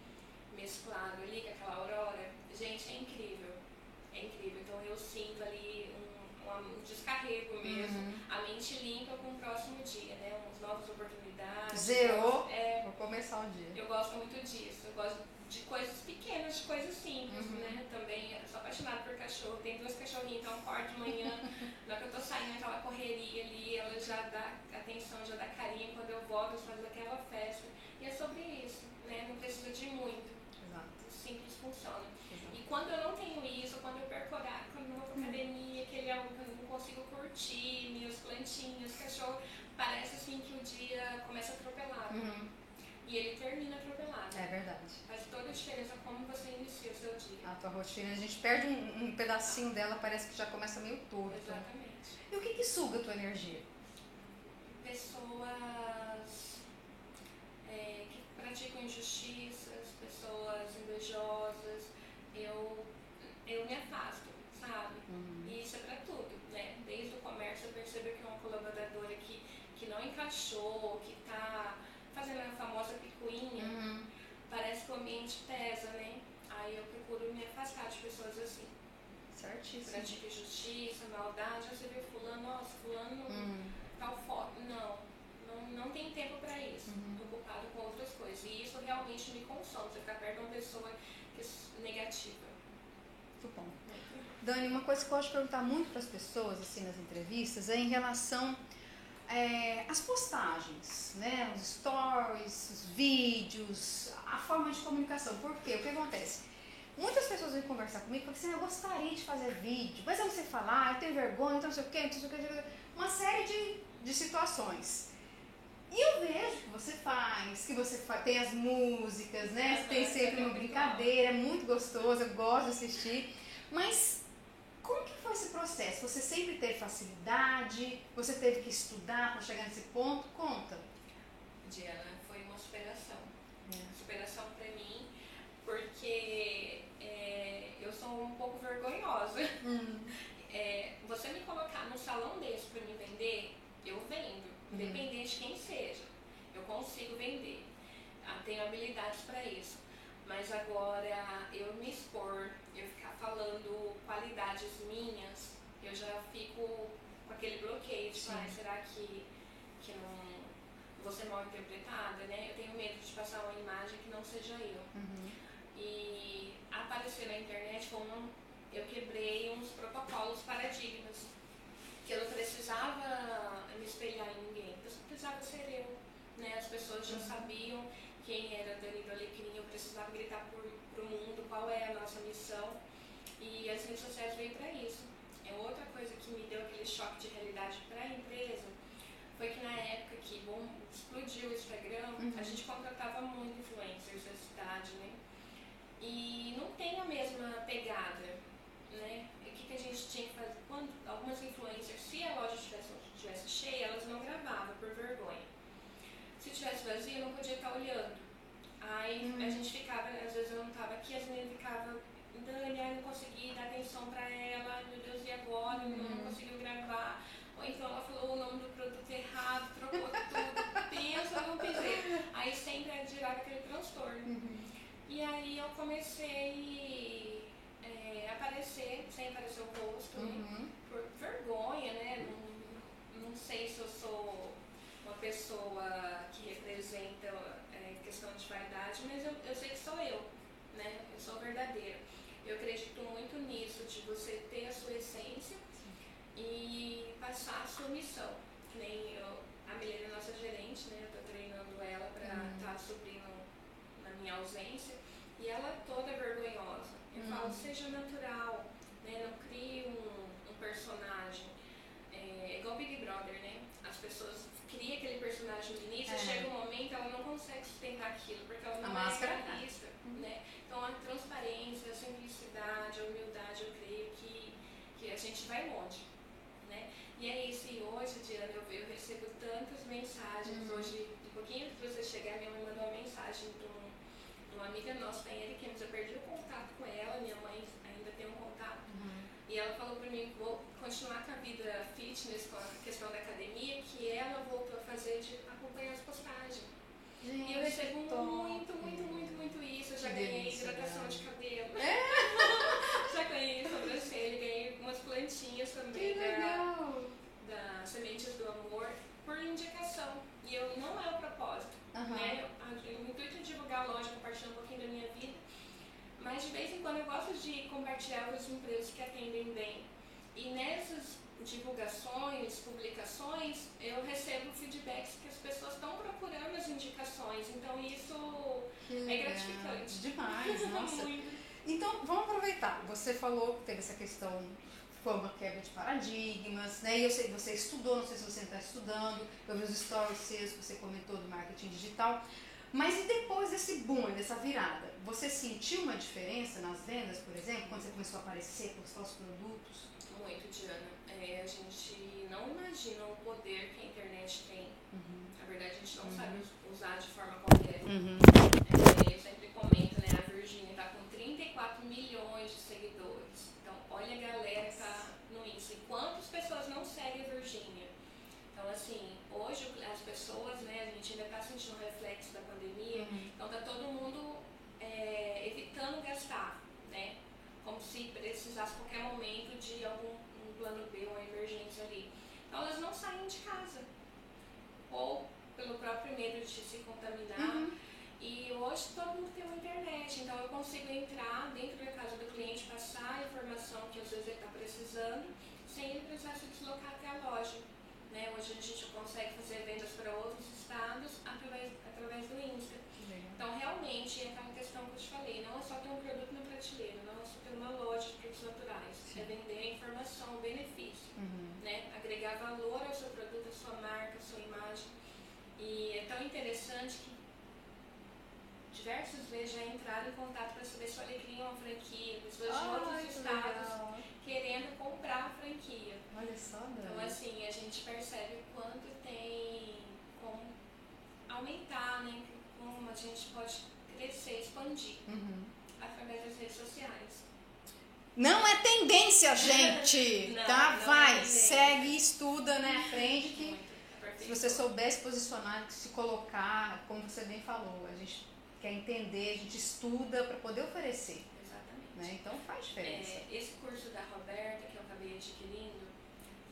mesclado ali com aquela aurora. Gente, é incrível. É incrível. Então eu sinto ali um, um descarrego mesmo, uhum. a mente limpa com o próximo dia, né? Umas novas oportunidades. Zerou. É, Vou começar o dia. Eu gosto muito disso. Eu gosto de coisas pequenas, de coisas simples, uhum. né? Também sou apaixonada por cachorro. Tem duas cachorrinhas, então acordo de manhã, na hora que eu tô saindo aquela correria ali, ela já dá atenção, já dá carinho. Quando eu volto, eu faço aquela festa. E é sobre isso, né? Não precisa de muito. Exato. Simples funciona. Exato. E quando eu não tenho isso, quando eu perco horário, quando eu não vou pra academia, aquele algo que eu não consigo curtir, meus plantinhos, cachorro, parece assim que o dia começa a atropelar. Uhum. E ele termina atropelado. É verdade. Faz toda a diferença como você inicia o seu dia. A tua rotina, a gente perde um, um pedacinho dela, parece que já começa meio torto. Exatamente. E o que, que suga a tua energia? Pessoas é, que praticam injustiças, pessoas invejosas. Eu, eu me afasto, sabe? Uhum. E isso é pra tudo, né? Desde o comércio eu percebo que é uma colaboradora que, que não encaixou, que tá fazendo a famosa picuinha, uhum. parece que o ambiente pesa, né? Aí eu procuro me afastar de pessoas assim. Certíssimo. Pratica justiça, maldade, você vê fulano, nossa, fulano uhum. tal foto. Não, não, não tem tempo para isso. Uhum. ocupado com outras coisas. E isso realmente me consome, você ficar perto de uma pessoa é negativa. Muito bom. Dani, uma coisa que eu gosto de perguntar muito para as pessoas assim nas entrevistas é em relação é, as postagens, né, os stories, os vídeos, a forma de comunicação. Por quê? O que acontece? Muitas pessoas vêm conversar comigo e falam assim, ah, eu gostaria de fazer vídeo, mas eu não sei falar, eu tenho vergonha, então não sei o quê, não sei o quê, uma série de, de situações. E eu vejo que você faz, que você faz, tem as músicas, né? Tem sempre uma brincadeira, é muito gostoso, eu gosto de assistir. Mas esse processo? Você sempre teve facilidade? Você teve que estudar para chegar nesse ponto? Conta. Diana, foi uma superação. É. Superação para mim, porque é, eu sou um pouco vergonhosa. Hum. É, você me colocar num salão desse para me vender, eu vendo, hum. independente de quem seja. Eu consigo vender. Ah, tenho habilidades para isso. Mas agora eu me expor, eu ficar falando qualidades minhas, eu já fico com aquele bloqueio de, ah, será que, que não, vou ser mal interpretada, né? Eu tenho medo de passar uma imagem que não seja eu. Uhum. E aparecer na internet como eu quebrei uns protocolos, paradigmas, que eu não precisava me espelhar em ninguém, eu só precisava ser eu. Né? As pessoas já Uhum. sabiam quem era Dani do Alecrim, eu precisava gritar para o mundo qual é a nossa missão. E as redes sociais veio para isso. É outra coisa que me deu aquele choque de realidade para a empresa foi que na época que bom, explodiu o Instagram, Uhum. a gente contratava muito influencers da cidade, né? E não tem a mesma pegada, né? E O que, que a gente tinha que fazer? Quando algumas influencers, se a loja estivesse estivesse cheia, elas não gravavam por vergonha. Se tivesse vazia, eu não podia estar olhando. Aí Hum. a gente ficava, às vezes eu não estava aqui, as meninas ficavam, Dani, ai, não consegui dar atenção pra ela, meu Deus, e agora? Não Hum. conseguiu gravar. Ou então ela falou o nome do produto errado, trocou tudo, pensa no piseiro. Aí sempre gerava aquele transtorno. Uhum. E aí eu comecei é, a aparecer, sem aparecer o rosto, né? Uhum. por vergonha, né? Não, não sei se eu sou uma pessoa que representa é, questão de vaidade, mas eu, eu sei que sou eu, né? Eu sou verdadeira. Eu acredito muito nisso, de você ter a sua essência e passar a sua missão. Que nem eu, a Milena é nossa gerente, né? Eu tô treinando ela para Uhum. estar suprindo na minha ausência. E ela é toda vergonhosa. Eu Uhum. falo, seja natural, né? Não crie um, um personagem. É igual Big Brother, né? As pessoas criam aquele personagem no início, É. chega um momento ela não consegue sustentar aquilo, porque ela A não máscara é cai. realista, né? Então a transparência, a simplicidade, a humildade, eu creio que, que a gente vai longe, né? E é isso, e hoje, Diana, eu, eu recebo tantas mensagens, Uhum. hoje, um pouquinho de você chegar, minha mãe mandou uma mensagem de, um, de uma amiga nossa, da Eric, mas eu perdi o contato com ela, minha mãe ainda tem um contato, Uhum. E ela falou pra mim que vou continuar com a vida fitness, com a questão da academia, que ela voltou a fazer de acompanhar as postagens. E eu recebo top. muito, muito, muito, muito isso. Eu já Que ganhei delícia, hidratação né? de cabelo. É? já ganhei sobrancelha, ganhei algumas plantinhas Que também da, legal. da Sementes do Amor por indicação. E eu não é o propósito. Aham. Né? O intuito de divulgar a loja, compartilhar um pouquinho da minha vida. Mas de vez em quando eu gosto de compartilhar com as empresas que atendem bem. E nessas divulgações, publicações, eu recebo feedbacks que as pessoas estão procurando as indicações. Então isso Que é gratificante. Demais, nossa. Então, vamos aproveitar. Você falou que teve essa questão, foi uma quebra de paradigmas, né? E eu sei que você estudou, não sei se você está estudando, eu vi os stories seus que você comentou do marketing digital. Mas e depois desse boom, dessa virada? Você sentiu uma diferença nas vendas, por exemplo, quando você começou a aparecer, postar os produtos? Muito, Diana. É, a gente não imagina o poder que a internet tem. Na verdade, a gente não Uhum. sabe us- usar de forma correta. Uhum. É, eu sempre comento, né? A Virgínia tá com 34 milhões de seguidores. Então, olha a galera que tá no Insta. E quantas pessoas não seguem a Virgínia? Então, assim, hoje as pessoas, né? A gente ainda tá sentindo o reflexo da pandemia. Então, tá todo mundo é, evitando gastar, né? Como se precisasse a qualquer momento de algum um plano B, uma emergência ali. Então, elas não saem de casa. Ou pelo próprio medo de se contaminar. Uhum. E hoje todo mundo tem uma internet, então eu consigo entrar dentro da casa do cliente, passar a informação que às vezes ele está precisando, sem ele precisar se deslocar até a loja. Né? Hoje a gente consegue fazer vendas para outros estados através, através do Insta. Então, realmente, é aquela questão que eu te falei, não é só ter um produto na prateleira, não é só ter uma loja de produtos naturais, Sim. é vender a informação, o benefício Uhum. né? agregar valor ao seu produto, à sua marca, à sua imagem. E é tão interessante que diversas vezes já entraram em contato para saber se o Alecrim é uma franquia, pessoas de outros que estados legal. querendo comprar a franquia. Olha só, Então, Dani. assim, a gente percebe o quanto tem como aumentar, né? Como a gente pode crescer, expandir Uhum. através das redes sociais. Não é tendência, gente! Não, tá? não é Vai, tendência. segue, estuda, né? Aprende que Muito, se você souber se posicionar, se colocar, como você bem falou, a gente quer entender, a gente estuda para poder oferecer, Exatamente. né? Então faz diferença. É, esse curso da Roberta que eu acabei adquirindo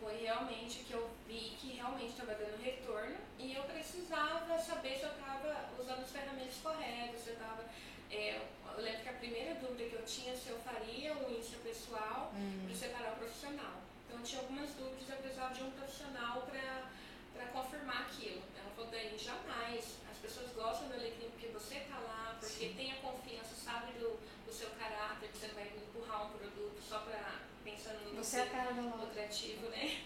foi realmente que eu vi que realmente estava dando retorno e eu precisava saber se eu estava usando as ferramentas corretas, se eu estava. É, eu lembro que a primeira dúvida que eu tinha se eu faria o Insta pessoal Hum. para separar o profissional. Então eu tinha algumas dúvidas, eu precisava de um profissional para confirmar aquilo. Ela falou, Dani, jamais. As pessoas gostam do Alecrim porque você está lá, porque Sim. tem a confiança, sabe do, do seu caráter, que você vai empurrar um produto só para pensando no Você é lucrativo, né?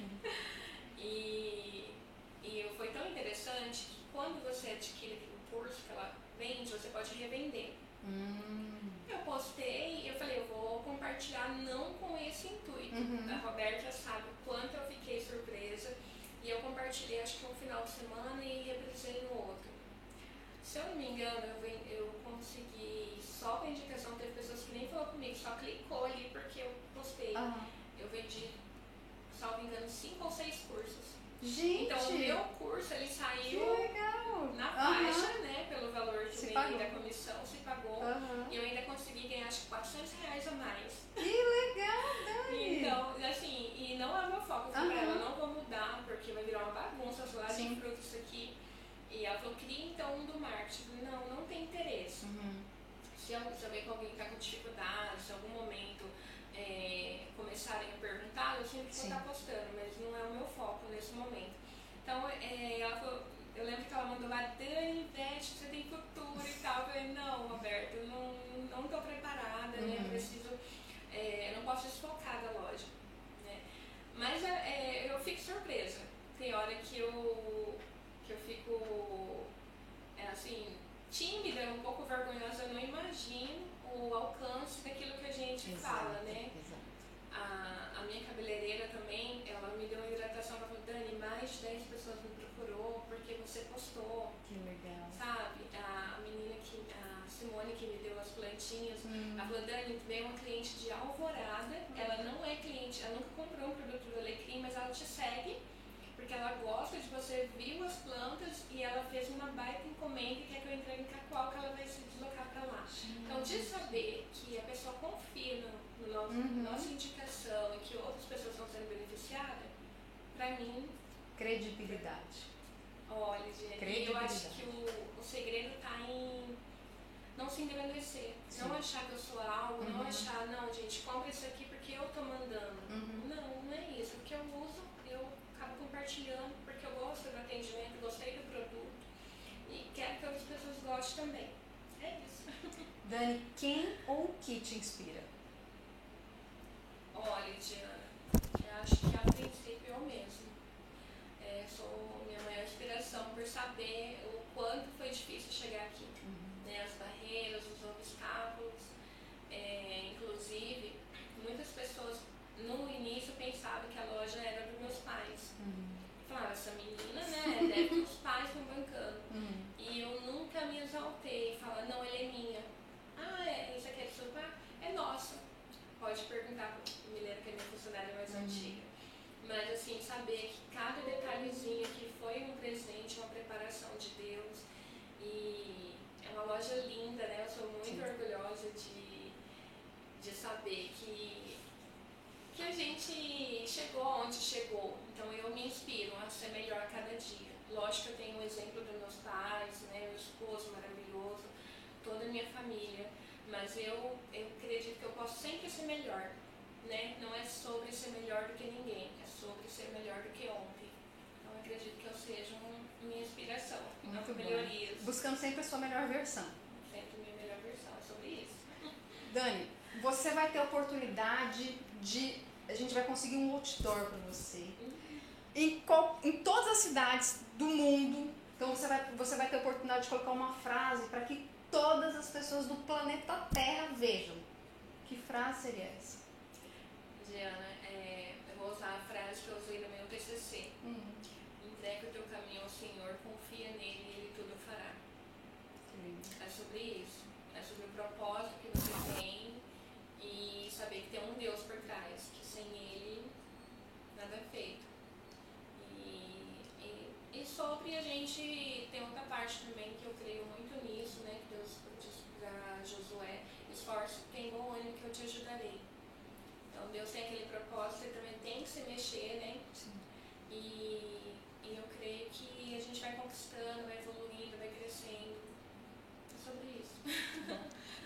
E, e foi tão interessante que quando você adquire o curso que ela vende, você pode revender. Hum. Eu postei e eu falei, eu vou compartilhar não com esse intuito. Uhum. A Roberta sabe o quanto eu fiquei surpresa. E eu compartilhei acho que um final de semana e reprisei no outro. Se eu não me engano, eu, eu consegui só com a indicação, teve pessoas que nem falou comigo, só clicou ali porque eu postei. Ah. Eu vendi, salvo engano, cinco ou seis cursos. Gente, Então o meu curso ele saiu na Aham. faixa, né? Pelo valor que Se eu pagou. ganhei da comissão, se pagou. Aham. E eu ainda consegui ganhar acho que 400 reais a mais. Que legal, Dani. Então, assim, e não é o meu foco. Eu falei pra Aham. ela, não vou mudar, porque vai virar uma bagunça, as lá Sim. de fruta isso aqui. E ela falou, cria então um do marketing. Eu Não, não tem interesse. Uhum. Se eu saber que alguém está com dificuldade, se em algum momento é, começarem a perguntar, eu sempre vou estar postando, mas não é o meu foco nesse momento. Então, é, ela falou, eu lembro que ela mandou lá, Dani, investe, você tem futuro e tal. Eu falei, não, Roberto, eu não, não estou preparada, né? Eu Uhum. preciso, é, eu não posso desfocar da loja. Né? Mas é, é, eu fico surpresa. Tem hora que eu, que eu fico, é, assim, tímida, um pouco vergonhosa, eu não imagino o alcance daquilo que a gente fala, né? Exato. A, a minha cabeleireira também, ela me deu uma hidratação, ela falou, Dani, mais de 10 pessoas me procurou porque você postou, Que legal. sabe? A, menina que, a Simone que me deu as plantinhas, Hum. ela falou, Dani, veio uma cliente de Alvorada, ela não é cliente, ela nunca comprou um produto do Alecrim, mas ela te segue, porque ela gosta de você, viu as plantas e ela fez uma baita encomenda e quer que eu entregue em Cacoal, que ela vai se deslocar para lá. Então, de saber que a pessoa confia no, no nosso, Uhum. nossa indicação e que outras pessoas estão sendo beneficiadas, pra mim, Credibilidade. olha, Jenny, eu acho que o, o segredo tá em não se engrandecer. Sim. Não achar que eu sou algo, não Uhum. achar, não, gente, compra isso aqui porque eu tô mandando. Uhum. Não, não é isso. Porque eu uso, eu acabo compartilhando, porque eu gosto do atendimento, gostei do produto e quero que outras pessoas gostem também. É isso. Dani, quem ou o que te inspira? Olha, Diana, eu acho que a princípio eu mesmo. É, sou minha maior inspiração por saber o quanto foi difícil chegar aqui. Né, as barreiras, os obstáculos. É, inclusive, muitas pessoas no início pensavam que a loja era dos meus pais. Falaram, essa menina, né, deve ter os pais estão bancando. Uhum. E eu nunca me exaltei, falar, não, ele é minha. Ah, é, isso aqui é do seu pai? É nossa. Pode perguntar para me lembro que é minha funcionária mais Uhum. antiga. Mas assim, saber que cada detalhezinho aqui foi um presente, uma preparação de Deus. E é uma loja linda, né? Eu sou muito Sim. orgulhosa de, de saber que, que a gente chegou onde chegou. Então eu me inspiro a ser melhor a cada dia. Lógico que eu tenho o exemplo dos meus pais, né? Meu esposo maravilhoso, toda a minha família. Mas eu, eu acredito que eu posso sempre ser melhor. Né? Não é sobre ser melhor do que ninguém, é sobre ser melhor do que ontem. Então eu acredito que eu seja um, minha inspiração, Muito não bom. melhorias. Buscando sempre a sua melhor versão. Sempre minha melhor versão, é sobre isso. Dani, você vai ter a oportunidade de. A gente vai conseguir um outdoor para você. Em, em todas as cidades do mundo. Então você vai, você vai ter a oportunidade de colocar uma frase para que todas as pessoas do planeta Terra vejam. Que frase seria essa? Diana, é, eu vou usar a frase que eu usei no meu TCC. Hum, Entrega o teu caminho ao Senhor, confia nele e ele tudo fará. lindo. É sobre isso. É sobre o propósito que você tem e saber que tem um Deus por trás, que sem Ele nada é feito. E, e, e sobre a gente, tem outra parte também que eu creio muito nisso, né? Que Deus diz para Josué, esforço, tem bom ânimo que eu te ajudarei. Então Deus tem aquele propósito, ele também tem que se mexer, né? Sim. E, e eu creio que a gente vai conquistando, vai evoluindo, vai crescendo. É sobre isso.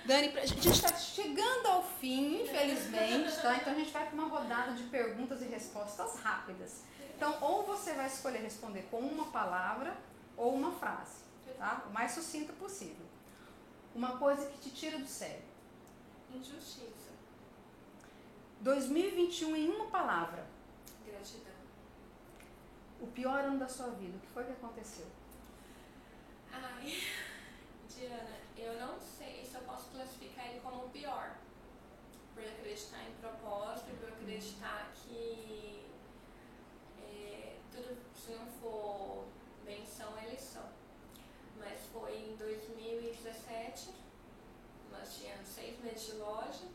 Dani, a gente está chegando ao fim, infelizmente, tá? Então a gente vai para uma rodada de perguntas e respostas rápidas. Então, ou você vai escolher responder com uma palavra ou uma frase, tá? O mais sucinta possível. Uma coisa que te tira do sério. Injustiça. 2021 em uma palavra. Gratidão. O pior ano da sua vida, o que foi que aconteceu? Ai, Diana, eu não sei se eu posso classificar ele como o pior. Por acreditar em propósito, por acreditar que é, tudo, se não for benção, é lição. Mas foi em 2017, nós tínhamos seis meses de loja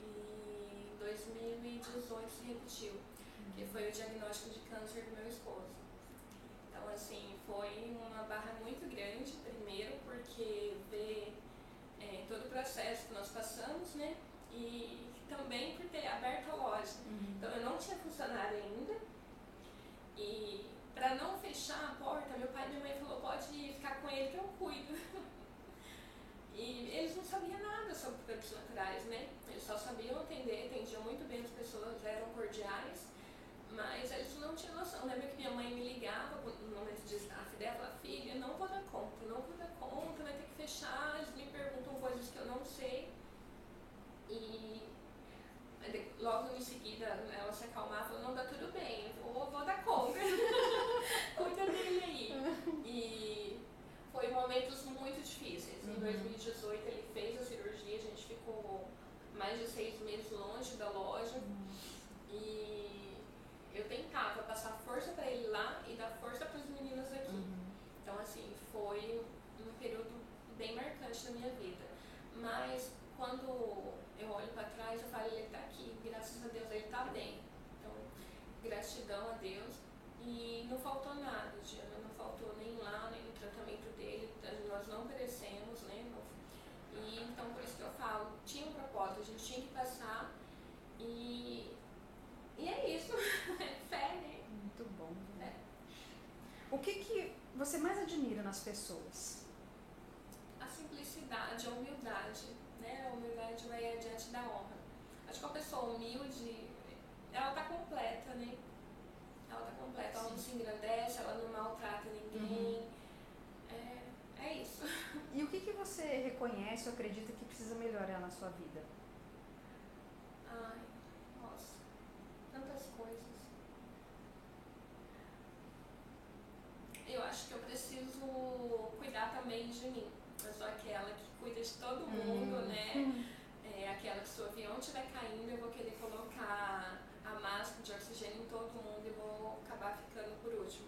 e em 2018 se repetiu, que foi o diagnóstico de câncer do meu esposo. Então, assim, foi uma barra muito grande, primeiro porque todo o processo que nós passamos, né? E também por ter aberto a loja. Uhum. Então, eu não tinha funcionário ainda. E para não fechar a porta, meu pai e minha mãe falou, pode ficar com ele que eu cuido. E eles não sabiam nada sobre produtos naturais, né? Eles só sabiam atender, atendiam muito bem as pessoas, eram cordiais, mas eles não tinham noção. Lembra que minha mãe me ligava no momento de staff dela, falava, filha, não vou dar conta, não vou dar conta, vai ter que fechar, eles me perguntam coisas que eu não sei. E logo em seguida ela se acalmava, falou, não, dá tudo bem, vou, vou dar conta. Cuida dele aí. E foi momentos muito difíceis. Em 2018 ele fez a cirurgia, a gente ficou mais de seis meses longe da loja. E eu tentava passar força para ele lá e dar força para os meninos aqui. Então, assim, foi um período bem marcante na minha vida. Mas quando eu olho para trás, eu falo, ele está aqui, graças a Deus ele está bem. Então, gratidão a Deus. E não faltou nada, Diana, não faltou nem lá, nem no tratamento dele, nós não perecemos, né? E então por isso que eu falo, tinha um propósito, a gente tinha que passar e, e é isso, é fé, né? Muito bom. O que, que você mais admira nas pessoas? A simplicidade, a humildade, né? A humildade vai adiante da honra. Acho que uma pessoa humilde, ela está completa, né? Ela está completa, ela não se engrandece, ela não maltrata ninguém. É, é isso. E o que, que você reconhece ou acredita que precisa melhorar na sua vida? Ai, coisas. Eu acho que eu preciso cuidar também de mim. Eu sou aquela que cuida de todo mundo, Hum. né? É aquela que se o avião estiver caindo, eu vou querer colocar a máscara de oxigênio em todo mundo e vou acabar ficando por último.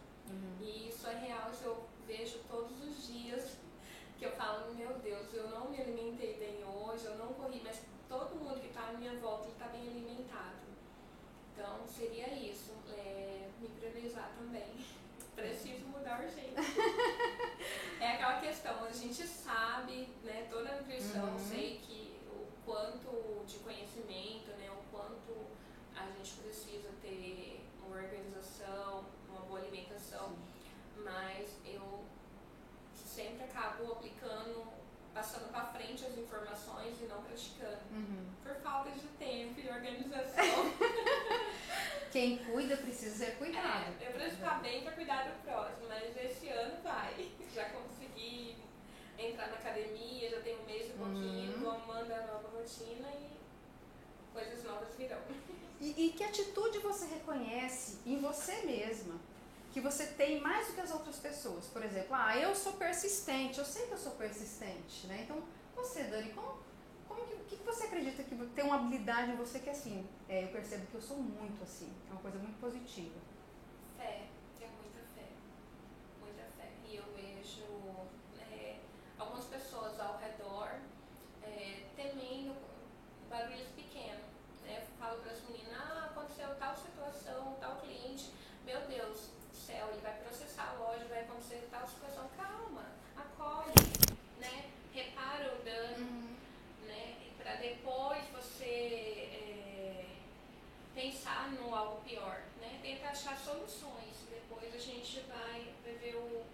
E isso é real, isso eu vejo todos os dias que eu falo, meu Deus, eu não me alimentei bem hoje, eu não corri, mas todo mundo que está à minha volta está bem alimentado. Então seria isso, é, me priorizar também. Preciso mudar urgente. é aquela questão, a gente sabe, né, toda a nutrição, Uhum. sei que o quanto de conhecimento, né, o quanto a gente precisa ter uma organização, uma boa alimentação, mas eu sempre acabo aplicando, passando para frente as informações e não praticando, Uhum. por falta de tempo e organização. Quem cuida precisa ser cuidado. É, eu estar bem para cuidar do próximo, mas esse ano vai. Já consegui entrar na academia, já tem um mês e pouquinho, Uhum. amando a nova rotina e coisas novas virão. E, e que atitude você reconhece em você mesma que você tem mais do que as outras pessoas? Por exemplo, ah, eu sou persistente, eu sei que eu sou persistente, né? Então, você, Dani, como, como que, que você acredita que tem uma habilidade em você que assim, é, eu percebo que eu sou muito assim, é uma coisa muito positiva. Fé, tenho muita fé. Muita fé. E eu vejo é, algumas pessoas ao redor é, temendo barulhos pequenos. Né? Eu falo para as meninas, ah, aconteceu tal situação, tal cliente, meu Deus do céu, ele vai processar a loja, vai acontecer tal situação. Calma, acolhe, né? Repara o dano, né? Para depois você é, pensar no algo pior, né? Tenta achar soluções. Depois a gente vai, vai ver o,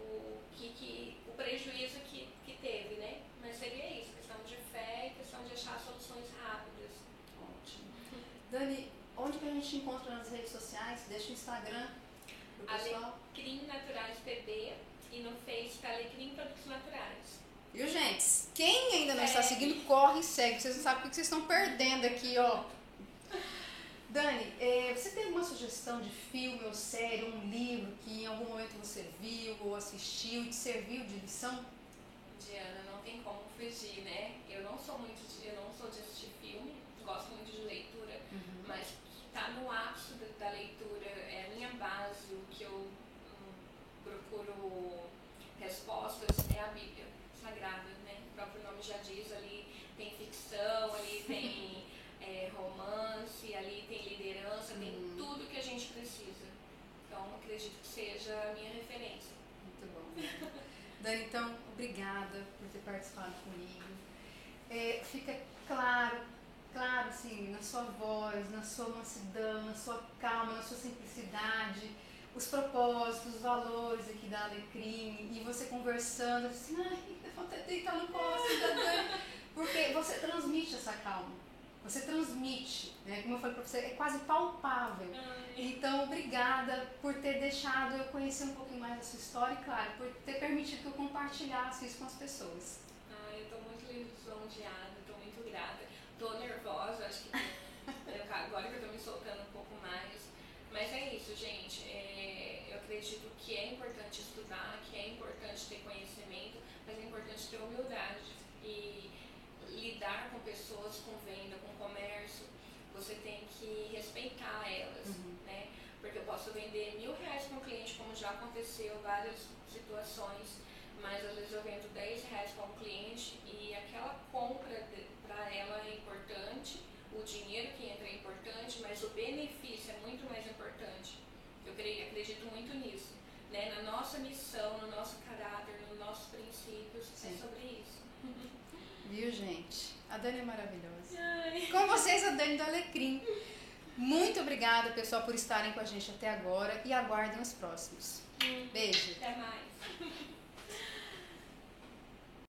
o, que, que, o prejuízo que, que teve, né? Mas seria isso, questão de fé e questão de achar soluções rápidas. Ótimo. Dani, onde que a gente encontra nas redes sociais? Deixa o Instagram pro pessoal. Alecrim Naturais PB e no Facebook Alecrim Produtos Naturais. Viu, gente? Quem ainda não está seguindo, corre e segue. Vocês não sabem o que vocês estão perdendo aqui, ó. Dani, eh, você tem alguma sugestão de filme ou série, um livro que em algum momento você viu ou assistiu e te serviu de lição? Diana, não tem como fugir, né? Eu não sou muito de, eu não sou de assistir filme, gosto muito de leitura, mas tá no ápice da, da leitura, é a minha base, o que eu hum, procuro respostas é a Bíblia Sagrada, né? O próprio nome já diz, ali tem ficção, ali tem é, romance, ali tem liderança, tem Hum. tudo que a gente precisa. Então acredito que seja a minha referência. Muito bom. Dani, então, obrigada por ter participado comigo. É, fica claro, claro, assim, na sua voz, na sua mansidão, na sua calma, na sua simplicidade, os propósitos, os valores aqui da Alecrim, e você conversando, assim, ai, eu vou até deitar no colo da Dani, porque você transmite essa calma. Você transmite, né? Como eu falei pra você, é quase palpável. Então, obrigada por ter deixado eu conhecer um pouquinho mais da sua história e, claro, por ter permitido que eu compartilhasse isso com as pessoas. Ai, eu tô muito lisonjeada, tô muito grata. Tô nervosa, acho que agora que eu tô me soltando um pouco mais. Mas é isso, gente. É, eu acredito que é importante estudar, que é importante ter conhecimento, mas é importante ter humildade e lidar com pessoas, com venda, com comércio. Você tem que respeitar elas, né? Porque eu posso vender mil reais para um cliente, como já aconteceu várias situações, mas às vezes eu vendo 10 reais para um cliente e aquela compra para ela é importante, o dinheiro que entra é importante, mas o benefício é muito mais importante. Eu creio, acredito muito nisso. Né? Na nossa missão, no nosso caráter, nos nossos princípios, Sim. é sobre isso. Viu, gente? A Dani é maravilhosa. Ai. Com vocês, a Dani do Alecrim. Muito obrigada, pessoal, por estarem com a gente até agora e aguardem os próximos. Beijo. Até mais.